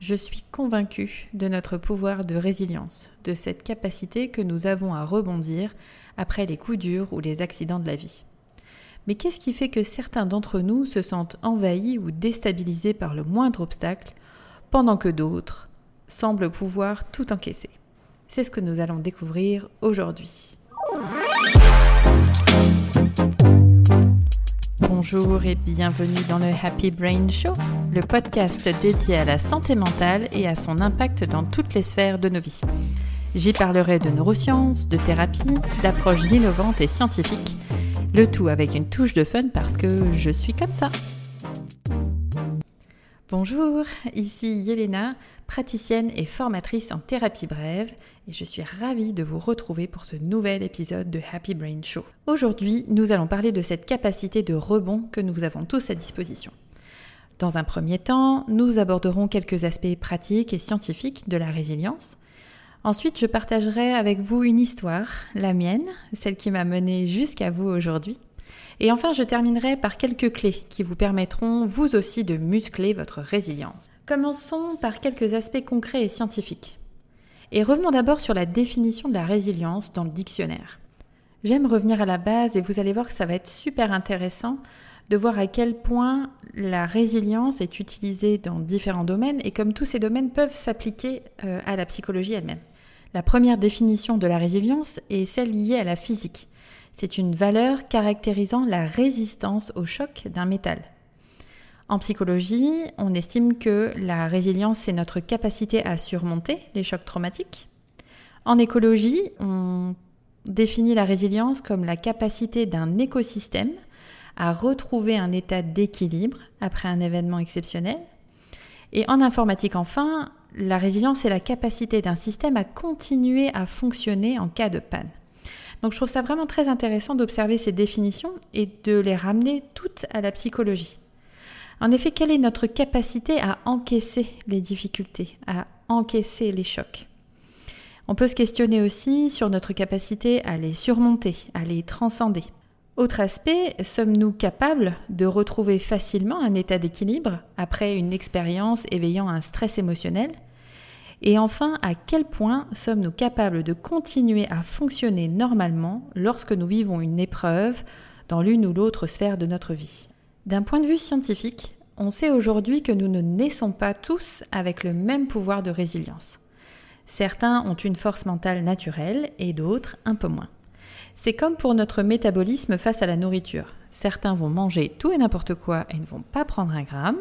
Je suis convaincue de notre pouvoir de résilience, de cette capacité que nous avons à rebondir après les coups durs ou les accidents de la vie. Mais qu'est-ce qui fait que certains d'entre nous se sentent envahis ou déstabilisés par le moindre obstacle, pendant que d'autres semblent pouvoir tout encaisser? C'est ce que nous allons découvrir aujourd'hui. Bonjour et bienvenue dans le Happy Brain Show, le podcast dédié à la santé mentale et à son impact dans toutes les sphères de nos vies. J'y parlerai de neurosciences, de thérapie, d'approches innovantes et scientifiques, le tout avec une touche de fun parce que je suis comme ça. Bonjour, ici Yelena, praticienne et formatrice en thérapie brève, et je suis ravie de vous retrouver pour ce nouvel épisode de Happy Brain Show. Aujourd'hui, nous allons parler de cette capacité de rebond que nous avons tous à disposition. Dans un premier temps, nous aborderons quelques aspects pratiques et scientifiques de la résilience. Ensuite, je partagerai avec vous une histoire, la mienne, celle qui m'a menée jusqu'à vous aujourd'hui. Et enfin, je terminerai par quelques clés qui vous permettront vous aussi de muscler votre résilience. Commençons par quelques aspects concrets et scientifiques. Et revenons d'abord sur la définition de la résilience dans le dictionnaire. J'aime revenir à la base et vous allez voir que ça va être super intéressant de voir à quel point la résilience est utilisée dans différents domaines et comme tous ces domaines peuvent s'appliquer euh, à la psychologie elle-même. La première définition de la résilience est celle liée à la physique. C'est une valeur caractérisant la résistance au choc d'un métal. En psychologie, on estime que la résilience, c'est notre capacité à surmonter les chocs traumatiques. En écologie, on définit la résilience comme la capacité d'un écosystème à retrouver un état d'équilibre après un événement exceptionnel. Et en informatique, enfin, la résilience est la capacité d'un système à continuer à fonctionner en cas de panne. Donc je trouve ça vraiment très intéressant d'observer ces définitions et de les ramener toutes à la psychologie. En effet, quelle est notre capacité à encaisser les difficultés, à encaisser les chocs? On peut se questionner aussi sur notre capacité à les surmonter, à les transcender. Autre aspect, sommes-nous capables de retrouver facilement un état d'équilibre après une expérience éveillant un stress émotionnel? Et enfin, à quel point sommes-nous capables de continuer à fonctionner normalement lorsque nous vivons une épreuve dans l'une ou l'autre sphère de notre vie? D'un point de vue scientifique, on sait aujourd'hui que nous ne naissons pas tous avec le même pouvoir de résilience. Certains ont une force mentale naturelle et d'autres un peu moins. C'est comme pour notre métabolisme face à la nourriture. Certains vont manger tout et n'importe quoi et ne vont pas prendre un gramme,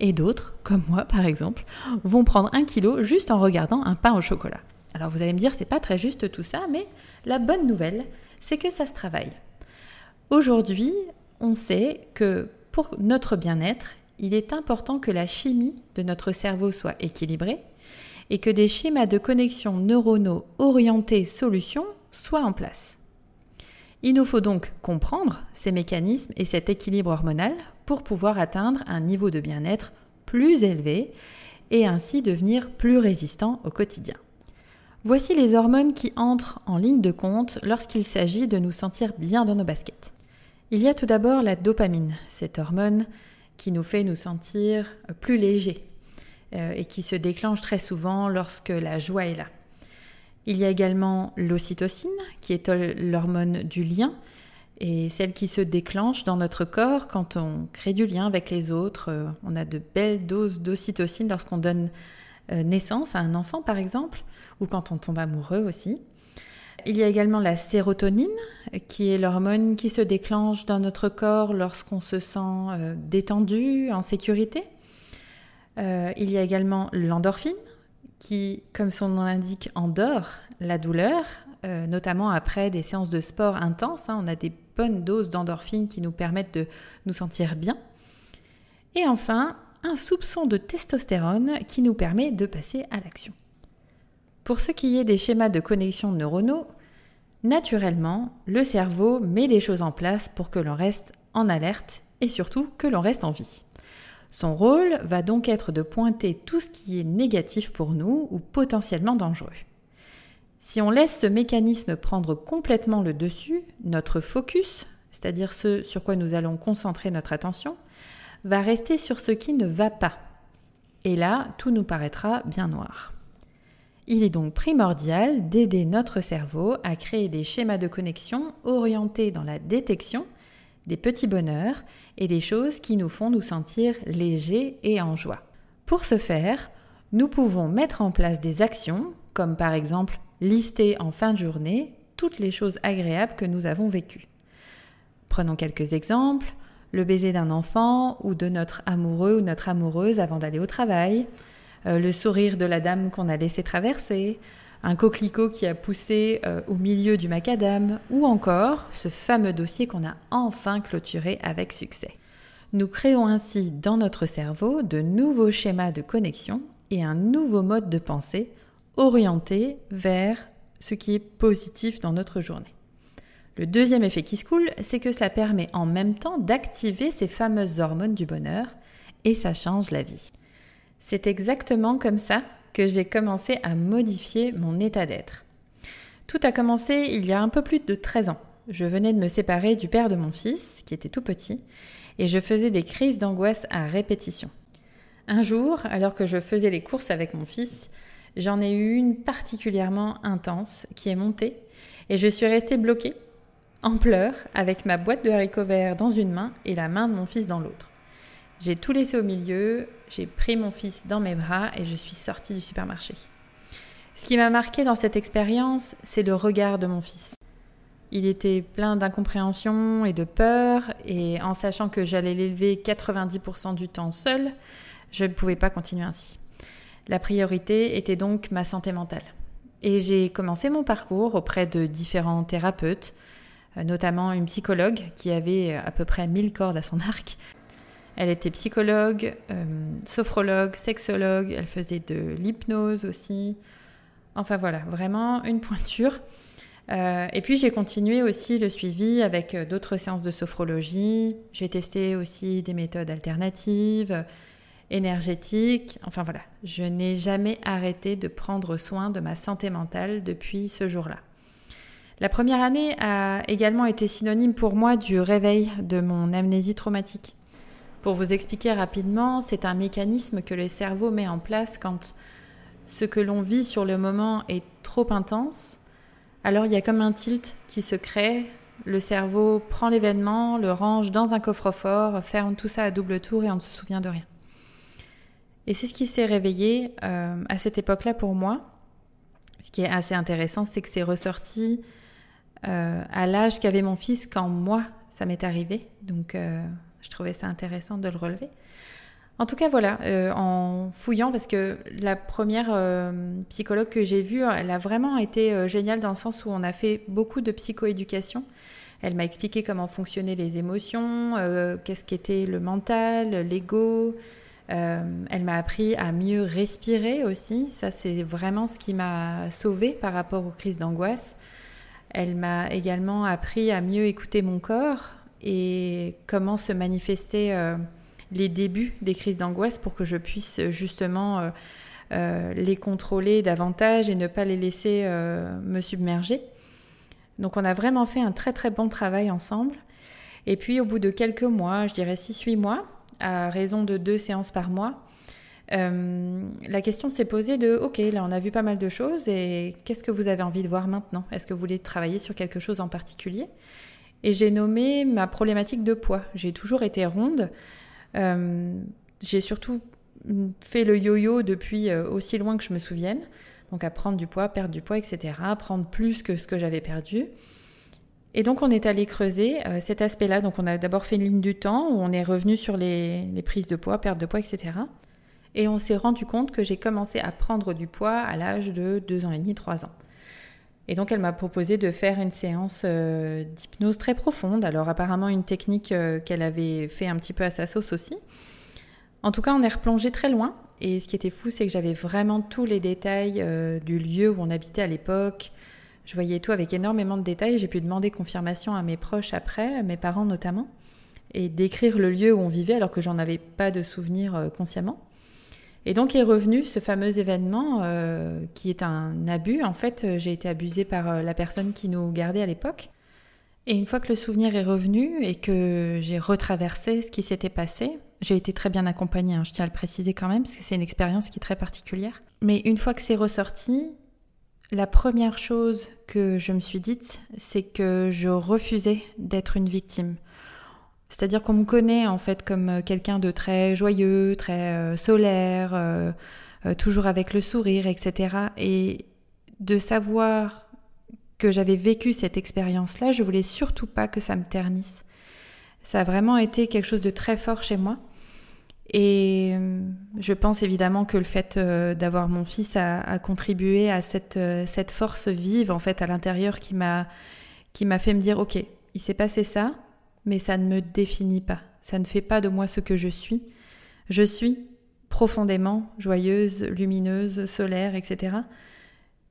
et d'autres, comme moi par exemple, vont prendre un kilo juste en regardant un pain au chocolat. Alors vous allez me dire, c'est pas très juste tout ça, mais la bonne nouvelle, c'est que ça se travaille. Aujourd'hui, on sait que pour notre bien-être, il est important que la chimie de notre cerveau soit équilibrée et que des schémas de connexion neuronaux orientés solutions soient en place. Il nous faut donc comprendre ces mécanismes et cet équilibre hormonal pour pouvoir atteindre un niveau de bien-être plus élevé et ainsi devenir plus résistant au quotidien. Voici les hormones qui entrent en ligne de compte lorsqu'il s'agit de nous sentir bien dans nos baskets. Il y a tout d'abord la dopamine, cette hormone qui nous fait nous sentir plus légers euh, et qui se déclenche très souvent lorsque la joie est là. Il y a également l'ocytocine, qui est l'hormone du lien, et celle qui se déclenche dans notre corps quand on crée du lien avec les autres. Euh, on a de belles doses d'ocytocine lorsqu'on donne euh, naissance à un enfant, par exemple, ou quand on tombe amoureux aussi. Il y a également la sérotonine, qui est l'hormone qui se déclenche dans notre corps lorsqu'on se sent euh, détendu, en sécurité. il y a également l'endorphine, qui, comme son nom l'indique, endort la douleur, euh, notamment après des séances de sport intenses. Hein. on a des bonnes doses d'endorphine qui nous permettent de nous sentir bien. Et enfin, un soupçon de testostérone qui nous permet de passer à l'action. Pour ce qui est des schémas de connexion neuronaux, naturellement, le cerveau met des choses en place pour que l'on reste en alerte et surtout que l'on reste en vie. Son rôle va donc être de pointer tout ce qui est négatif pour nous ou potentiellement dangereux. Si on laisse ce mécanisme prendre complètement le dessus, notre focus, c'est-à-dire ce sur quoi nous allons concentrer notre attention, va rester sur ce qui ne va pas. Et là, tout nous paraîtra bien noir. Il est donc primordial d'aider notre cerveau à créer des schémas de connexion orientés dans la détection des petits bonheurs et des choses qui nous font nous sentir légers et en joie. Pour ce faire, nous pouvons mettre en place des actions, comme par exemple lister en fin de journée toutes les choses agréables que nous avons vécues. Prenons quelques exemples. Le baiser d'un enfant ou de notre amoureux ou notre amoureuse avant d'aller au travail, euh, le sourire de la dame qu'on a laissé traverser, un coquelicot qui a poussé euh, au milieu du macadam, ou encore ce fameux dossier qu'on a enfin clôturé avec succès. Nous créons ainsi dans notre cerveau de nouveaux schémas de connexion et un nouveau mode de pensée orienté vers ce qui est positif dans notre journée. Le deuxième effet qui se coule, c'est que cela permet en même temps d'activer ces fameuses hormones du bonheur et ça change la vie. C'est exactement comme ça que j'ai commencé à modifier mon état d'être. Tout a commencé il y a un peu plus de 13 ans. Je venais de me séparer du père de mon fils, qui était tout petit, et je faisais des crises d'angoisse à répétition. Un jour, alors que je faisais les courses avec mon fils, j'en ai eu une particulièrement intense qui est montée, et je suis restée bloquée, en pleurs, avec ma boîte de haricots verts dans une main et la main de mon fils dans l'autre. J'ai tout laissé au milieu, j'ai pris mon fils dans mes bras et je suis sortie du supermarché. Ce qui m'a marqué dans cette expérience, c'est le regard de mon fils. Il était plein d'incompréhension et de peur, et en sachant que j'allais l'élever 90% du temps seul, je ne pouvais pas continuer ainsi. La priorité était donc ma santé mentale. Et j'ai commencé mon parcours auprès de différents thérapeutes, euh, notamment une psychologue qui avait à peu près 1000 cordes à son arc, elle était psychologue, euh, sophrologue, sexologue, elle faisait de l'hypnose aussi. Enfin voilà, vraiment une pointure. Euh, et puis j'ai continué aussi le suivi avec euh, d'autres séances de sophrologie. J'ai testé aussi des méthodes alternatives, énergétiques. Enfin voilà, je n'ai jamais arrêté de prendre soin de ma santé mentale depuis ce jour-là. La première année a également été synonyme pour moi du réveil de mon amnésie traumatique. Pour vous expliquer rapidement, c'est un mécanisme que le cerveau met en place quand ce que l'on vit sur le moment est trop intense. Alors il y a comme un tilt qui se crée. Le cerveau prend l'événement, le range dans un coffre-fort, ferme tout ça à double tour et on ne se souvient de rien. Et c'est ce qui s'est réveillé euh, à cette époque-là pour moi. Ce qui est assez intéressant, c'est que c'est ressorti euh, à l'âge qu'avait mon fils quand moi, ça m'est arrivé. Donc euh, je trouvais ça intéressant de le relever. En tout cas, voilà, euh, en fouillant, parce que la première euh, psychologue que j'ai vue, elle a vraiment été euh, géniale dans le sens où on a fait beaucoup de psychoéducation. Elle m'a expliqué comment fonctionnaient les émotions, qu'est-ce qu'était le mental, l'ego. elle m'a appris à mieux respirer aussi. Ça, c'est vraiment ce qui m'a sauvée par rapport aux crises d'angoisse. Elle m'a également appris à mieux écouter mon corps, et comment se manifester euh, les débuts des crises d'angoisse pour que je puisse euh, justement euh, les contrôler davantage et ne pas les laisser me submerger. Donc on a vraiment fait un très très bon travail ensemble. Et puis au bout de quelques mois, je dirais 6-8 mois, à raison de deux séances par mois, la question s'est posée de, ok, là on a vu pas mal de choses et qu'est-ce que vous avez envie de voir maintenant? Est-ce que vous voulez travailler sur quelque chose en particulier? Et j'ai nommé ma problématique de poids. J'ai toujours été ronde. Euh, j'ai surtout fait le yo-yo depuis euh, aussi loin que je me souvienne. Donc à prendre du poids, perdre du poids, etc. Prendre plus que ce que j'avais perdu. Et donc on est allé creuser euh, cet aspect-là. Donc on a d'abord fait une ligne du temps où on est revenu sur les, les prises de poids, perte de poids, etc. Et on s'est rendu compte que j'ai commencé à prendre du poids à l'âge de 2 ans et demi, 3 ans. Et donc elle m'a proposé de faire une séance euh, d'hypnose très profonde. Alors apparemment une technique euh, qu'elle avait fait un petit peu à sa sauce aussi. En tout cas, on est replongé très loin. Et ce qui était fou, c'est que j'avais vraiment tous les détails euh, du lieu où on habitait à l'époque. Je voyais tout avec énormément de détails. J'ai pu demander confirmation à mes proches après, à mes parents notamment, et décrire le lieu où on vivait alors que j'en avais pas de souvenir consciemment. Et donc est revenu ce fameux événement euh, qui est un abus. En fait, euh, j'ai été abusée par euh, la personne qui nous gardait à l'époque. Et une fois que le souvenir est revenu et que j'ai retraversé ce qui s'était passé, J'ai été très bien accompagnée, hein, je tiens à le préciser quand même, parce que c'est une expérience qui est très particulière. Mais une fois que c'est ressorti, la première chose que je me suis dite, c'est que je refusais d'être une victime. C'est-à-dire qu'on me connaît en fait comme euh, quelqu'un de très joyeux, très euh, solaire, euh, toujours avec le sourire, etc. Et de savoir que j'avais vécu cette expérience-là, je voulais surtout pas que ça me ternisse. Ça a vraiment été quelque chose de très fort chez moi. Et je pense évidemment que le fait d'avoir mon fils a, contribué à cette, cette force vive en fait à l'intérieur qui m'a qui m'a fait me dire ok, il s'est passé ça, mais ça ne me définit pas. Ça ne fait pas de moi ce que je suis. Je suis profondément joyeuse, lumineuse, solaire, etc.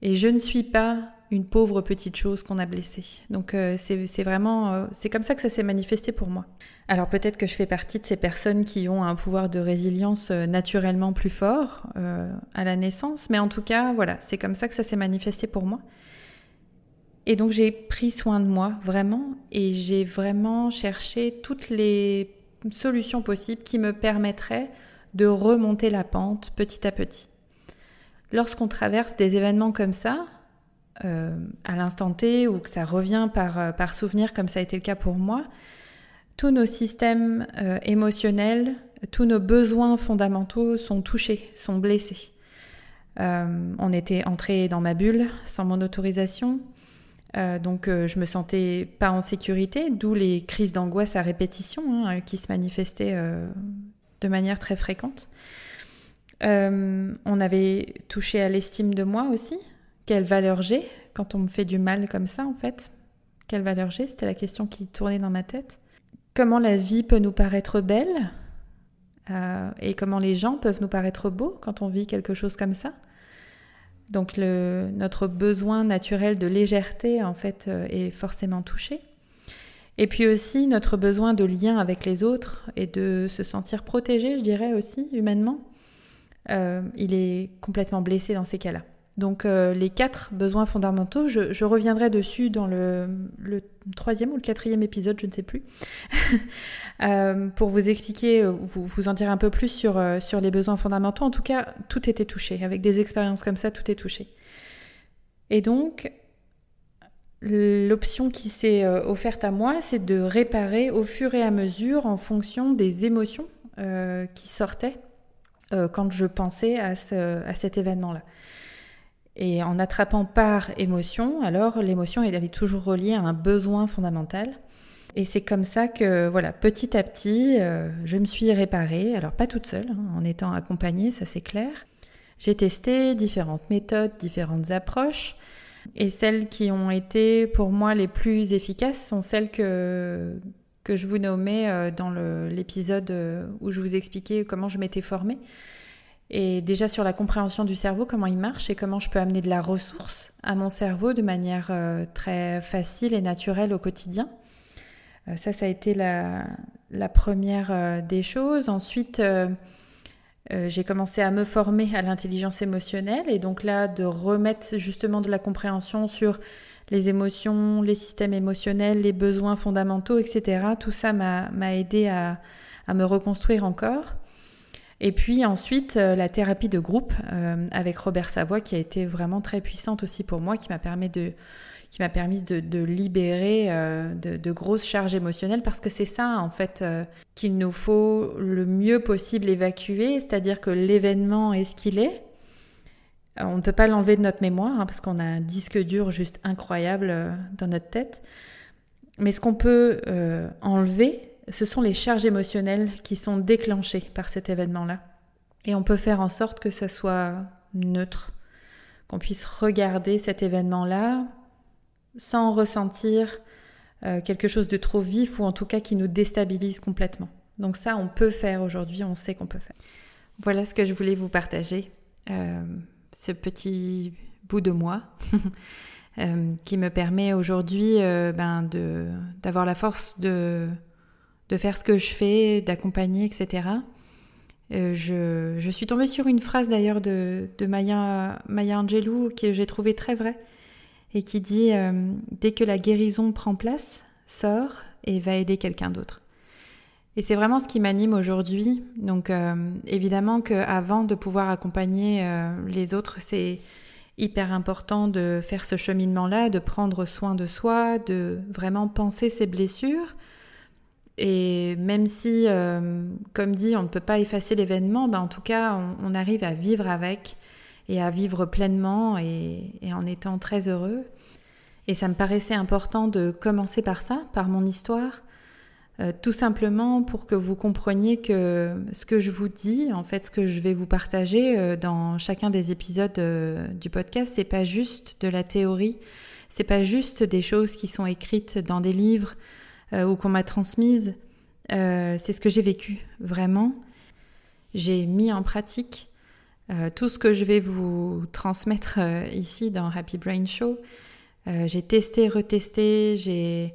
Et je ne suis pas une pauvre petite chose qu'on a blessée. Donc euh, c'est vraiment, euh, c'est comme ça que ça s'est manifesté pour moi. Alors peut-être que je fais partie de ces personnes qui ont un pouvoir de résilience euh, naturellement plus fort à la naissance, mais en tout cas, voilà, c'est comme ça que ça s'est manifesté pour moi. Et donc j'ai pris soin de moi vraiment et j'ai vraiment cherché toutes les solutions possibles qui me permettraient de remonter la pente petit à petit. Lorsqu'on traverse des événements comme ça, euh, à l'instant T ou que ça revient par, euh, par souvenir comme ça a été le cas pour moi, tous nos systèmes euh, émotionnels, tous nos besoins fondamentaux sont touchés, sont blessés. on était entré dans ma bulle sans mon autorisation. Euh, donc euh, je me sentais pas en sécurité, d'où les crises d'angoisse à répétition hein, qui se manifestaient euh, de manière très fréquente. on avait touché à l'estime de moi aussi. Quelle valeur j'ai quand on me fait du mal comme ça en fait? Quelle valeur j'ai? C'était la question qui tournait dans ma tête. Comment la vie peut nous paraître belle et comment les gens peuvent nous paraître beaux quand on vit quelque chose comme ça? Donc notre besoin naturel de légèreté en fait euh, est forcément touché. Et puis aussi notre besoin de lien avec les autres et de se sentir protégé, je dirais aussi humainement, euh, il est complètement blessé dans ces cas-là. Donc euh, les quatre besoins fondamentaux, je, reviendrai dessus dans le, troisième ou le quatrième épisode, je ne sais plus, euh, pour vous expliquer, euh, vous, vous en dire un peu plus sur, sur les besoins fondamentaux. En tout cas, tout était touché. Avec des expériences comme ça, tout est touché. Et donc, l'option qui s'est offerte à moi, c'est de réparer au fur et à mesure en fonction des émotions qui sortaient quand je pensais à, à cet événement-là. Et en attrapant par émotion, alors l'émotion elle est toujours reliée à un besoin fondamental. Et c'est comme ça que, voilà, petit à petit, euh, je me suis réparée. Alors pas toute seule, hein, en étant accompagnée, ça c'est clair. J'ai testé différentes méthodes, différentes approches. Et celles qui ont été pour moi les plus efficaces sont celles que, que je vous nommais euh, dans l'épisode euh, où je vous expliquais comment je m'étais formée. Et déjà sur la compréhension du cerveau, comment il marche et comment je peux amener de la ressource à mon cerveau de manière euh, très facile et naturelle au quotidien. Euh, ça, ça a été la, première euh, des choses. Ensuite, j'ai commencé à me former à l'intelligence émotionnelle et donc là, de remettre justement de la compréhension sur les émotions, les systèmes émotionnels, les besoins fondamentaux, etc. Tout ça m'a aidé à, à me reconstruire encore. Et puis ensuite, euh, la thérapie de groupe euh, avec Robert Savoie qui a été vraiment très puissante aussi pour moi, qui m'a permis de, qui m'a permis de, libérer euh, de, grosses charges émotionnelles parce que c'est ça en fait qu'il nous faut le mieux possible évacuer, c'est-à-dire que l'événement est ce qu'il est. On ne peut pas l'enlever de notre mémoire hein, parce qu'on a un disque dur juste incroyable dans notre tête. Mais ce qu'on peut enlever, ce sont les charges émotionnelles qui sont déclenchées par cet événement-là. Et on peut faire en sorte que ce soit neutre, qu'on puisse regarder cet événement-là sans ressentir euh, quelque chose de trop vif ou en tout cas qui nous déstabilise complètement. Donc ça, on peut faire aujourd'hui, on sait qu'on peut faire. Voilà ce que je voulais vous partager, euh, ce petit bout de moi. Euh, qui me permet aujourd'hui ben d'avoir la force de, de faire ce que je fais, d'accompagner, etc. Euh, je, suis tombée sur une phrase d'ailleurs de, Maya, Maya Angelou que j'ai trouvée très vraie et qui dit euh, Dès que la guérison prend place, sors et va aider quelqu'un d'autre. Et c'est vraiment ce qui m'anime aujourd'hui. Donc euh, évidemment qu'avant de pouvoir accompagner euh, les autres, c'est hyper important de faire ce cheminement-là, de prendre soin de soi, de vraiment penser ses blessures. Et même si, euh, comme dit, on ne peut pas effacer l'événement, ben en tout cas, on, arrive à vivre avec et à vivre pleinement et en étant très heureux. Et ça me paraissait important de commencer par ça, par mon histoire, euh, tout simplement pour que vous compreniez que ce que je vous dis, en fait, ce que je vais vous partager euh, dans chacun des épisodes du podcast, c'est pas juste de la théorie, c'est pas juste des choses qui sont écrites dans des livres ou qu'on m'a transmises. c'est ce que j'ai vécu, vraiment. J'ai mis en pratique tout ce que je vais vous transmettre ici dans Happy Brain Show. j'ai testé, retesté, j'ai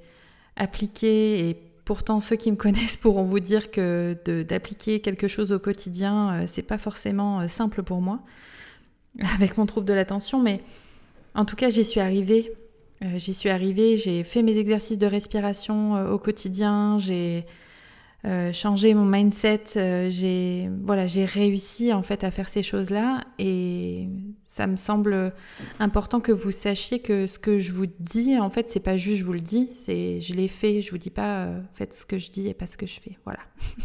appliqué et Pourtant, ceux qui me connaissent pourront vous dire que d'appliquer quelque chose au quotidien, euh, c'est pas forcément euh, simple pour moi, avec mon trouble de l'attention, mais en tout cas, j'y suis arrivée. Euh, j'y suis arrivée, j'ai fait mes exercices de respiration au quotidien, j'ai euh, changer mon mindset. Euh, j'ai voilà, j'ai réussi en fait à faire ces choses-là et ça me semble important que vous sachiez que ce que je vous dis en fait c'est pas juste je vous le dis, c'est je l'ai fait. Je vous dis pas euh, faites ce que je dis et pas ce que je fais. Voilà.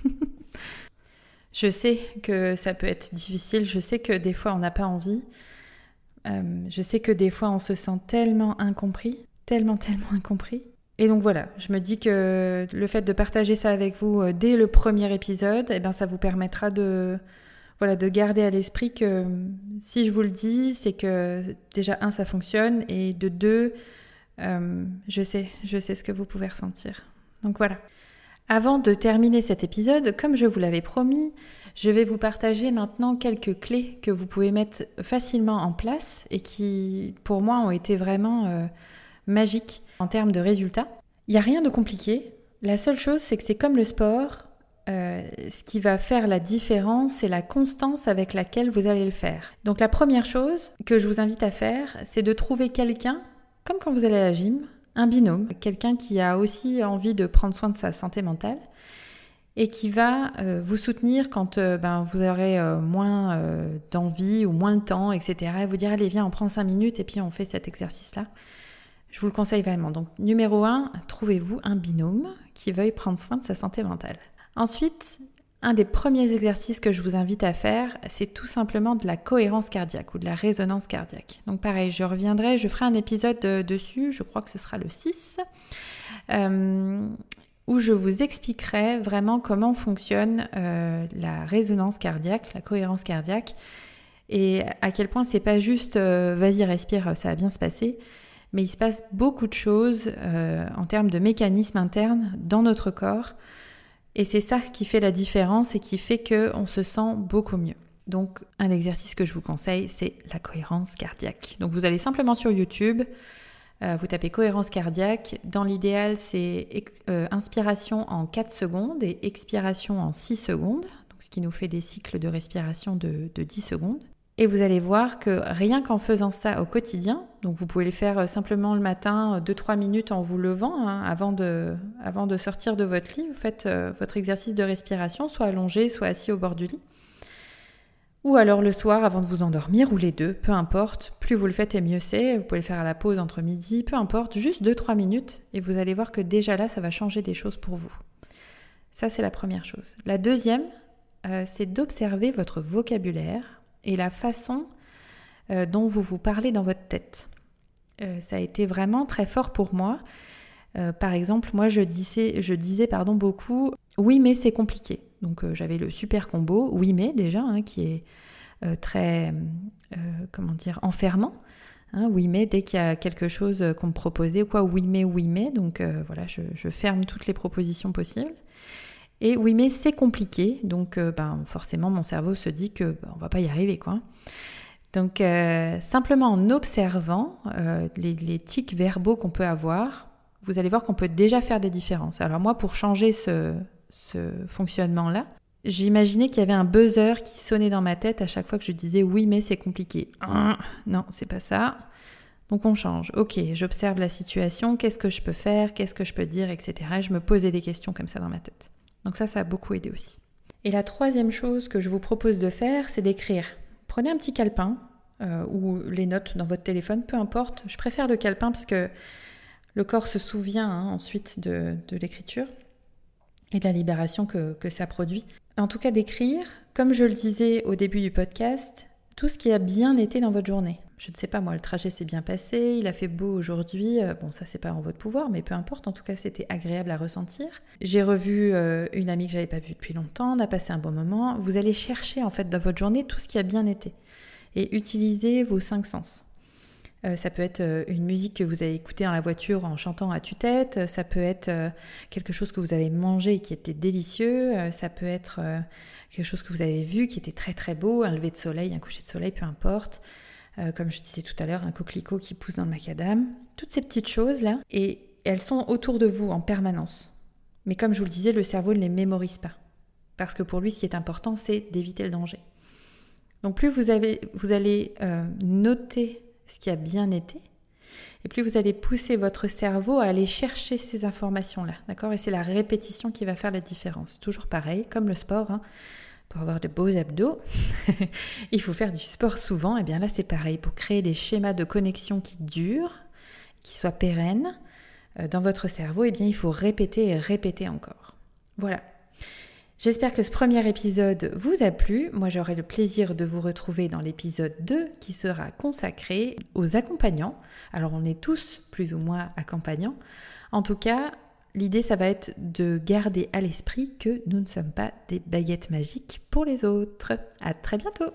je sais que ça peut être difficile. Je sais que des fois on n'a pas envie. Je sais que des fois on se sent tellement incompris, tellement tellement incompris. Et donc voilà, je me dis que le fait de partager ça avec vous euh, dès le premier épisode, eh ben ça vous permettra de, voilà, de garder à l'esprit que si je vous le dis, c'est que déjà, un, ça fonctionne, et de deux, euh, je sais, je sais ce que vous pouvez ressentir. Donc voilà. Avant de terminer cet épisode, comme je vous l'avais promis, je vais vous partager maintenant quelques clés que vous pouvez mettre facilement en place et qui, pour moi, ont été vraiment euh, magiques en termes de résultats. Il n'y a rien de compliqué. La seule chose, c'est que c'est comme le sport. Euh, ce qui va faire la différence, c'est la constance avec laquelle vous allez le faire. Donc la première chose que je vous invite à faire, c'est de trouver quelqu'un, comme quand vous allez à la gym, un binôme, quelqu'un qui a aussi envie de prendre soin de sa santé mentale et qui va euh, vous soutenir quand euh, ben, vous aurez moins d'envie ou moins de temps, etc. Et vous dire allez viens on prend 5 minutes et puis on fait cet exercice-là. Je vous le conseille vraiment. Donc numéro 1, trouvez-vous un binôme qui veuille prendre soin de sa santé mentale. Ensuite, un des premiers exercices que je vous invite à faire, c'est tout simplement de la cohérence cardiaque ou de la résonance cardiaque. Donc pareil, je reviendrai, je ferai un épisode dessus, je crois que ce sera le 6, euh, où je vous expliquerai vraiment comment fonctionne euh, la résonance cardiaque, la cohérence cardiaque, et à quel point c'est pas juste euh, vas-y respire, ça va bien se passer, mais il se passe beaucoup de choses euh, en termes de mécanismes internes dans notre corps. Et c'est ça qui fait la différence et qui fait qu'on se sent beaucoup mieux. Donc un exercice que je vous conseille, c'est la cohérence cardiaque. Donc vous allez simplement sur YouTube, euh, vous tapez cohérence cardiaque. Dans l'idéal, c'est euh, inspiration en 4 secondes et expiration en 6 secondes, ce qui nous fait des cycles de respiration de, de 10 secondes. Et vous allez voir que rien qu'en faisant ça au quotidien, vous pouvez le faire euh, simplement le matin, 2-3 euh, minutes en vous levant, hein, avant, de, sortir de votre lit, vous faites votre exercice de respiration, soit allongé, soit assis au bord du lit. Ou alors le soir avant de vous endormir, ou les deux, peu importe. Plus vous le faites et mieux c'est. Vous pouvez le faire à la pause entre midi, peu importe, juste 2-3 minutes. Et vous allez voir que déjà là, ça va changer des choses pour vous. Ça, c'est la première chose. La deuxième, c'est d'observer votre vocabulaire et la façon euh, dont vous vous parlez dans votre tête. Euh, ça a été vraiment très fort pour moi. Euh, par exemple, moi je disais, je disais pardon, beaucoup oui mais c'est compliqué. Donc j'avais le super combo oui mais déjà hein, qui est très comment dire enfermant. Hein, oui mais dès qu'il y a quelque chose qu'on me proposait quoi oui mais oui mais donc voilà je, ferme toutes les propositions possibles. Et oui, mais c'est compliqué, donc euh, ben, forcément mon cerveau se dit que ben, va pas y arriver, quoi. Donc euh, simplement en observant euh, les, tics verbaux qu'on peut avoir, vous allez voir qu'on peut déjà faire des différences. Alors moi, pour changer ce, fonctionnement-là, j'imaginais qu'il y avait un buzzer qui sonnait dans ma tête à chaque fois que je disais oui, mais c'est compliqué. Ah, non, c'est pas ça. Donc on change. Ok, j'observe la situation, qu'est-ce que je peux faire, qu'est-ce que je peux dire, etc. Et je me posais des questions comme ça dans ma tête. Donc ça, ça a beaucoup aidé aussi. Et la troisième chose que je vous propose de faire, c'est d'écrire. Prenez un petit calepin euh, ou les notes dans votre téléphone, peu importe. Je préfère le calepin parce que le corps se souvient hein, ensuite de, l'écriture et de la libération que, ça produit. En tout cas, d'écrire, comme je le disais au début du podcast, tout ce qui a bien été dans votre journée. Je ne sais pas, moi, le trajet s'est bien passé, il a fait beau aujourd'hui. Euh, bon, ça, c'est pas en votre pouvoir, mais peu importe. En tout cas, c'était agréable à ressentir. J'ai revu euh, une amie que j'avais pas vue depuis longtemps, on a passé un bon moment. Vous allez chercher, en fait, dans votre journée tout ce qui a bien été et utiliser vos cinq sens. Euh, ça peut être une musique que vous avez écoutée dans la voiture en chantant à tue-tête, ça peut être quelque chose que vous avez mangé qui était délicieux, ça peut être quelque chose que vous avez vu qui était très très beau, un lever de soleil, un coucher de soleil, peu importe. Euh, comme je disais tout à l'heure, un coquelicot qui pousse dans le macadam. Toutes ces petites choses-là, et elles sont autour de vous en permanence. Mais comme je vous le disais, le cerveau ne les mémorise pas. Parce que pour lui, ce qui est important, c'est d'éviter le danger. Donc plus vous, avez, vous allez euh, noter ce qui a bien été, et plus vous allez pousser votre cerveau à aller chercher ces informations-là. D'accord? Et c'est la répétition qui va faire la différence. Toujours pareil, comme le sport. Hein. Pour avoir de beaux abdos, il faut faire du sport souvent. Et bien là, c'est pareil. Pour créer des schémas de connexion qui durent, qui soient pérennes euh, dans votre cerveau, et bien il faut répéter et répéter encore. Voilà. J'espère que ce premier épisode vous a plu. Moi, j'aurai le plaisir de vous retrouver dans l'épisode 2 qui sera consacré aux accompagnants. Alors, on est tous plus ou moins accompagnants. En tout cas, l'idée, ça va être de garder à l'esprit que nous ne sommes pas des baguettes magiques pour les autres. À très bientôt!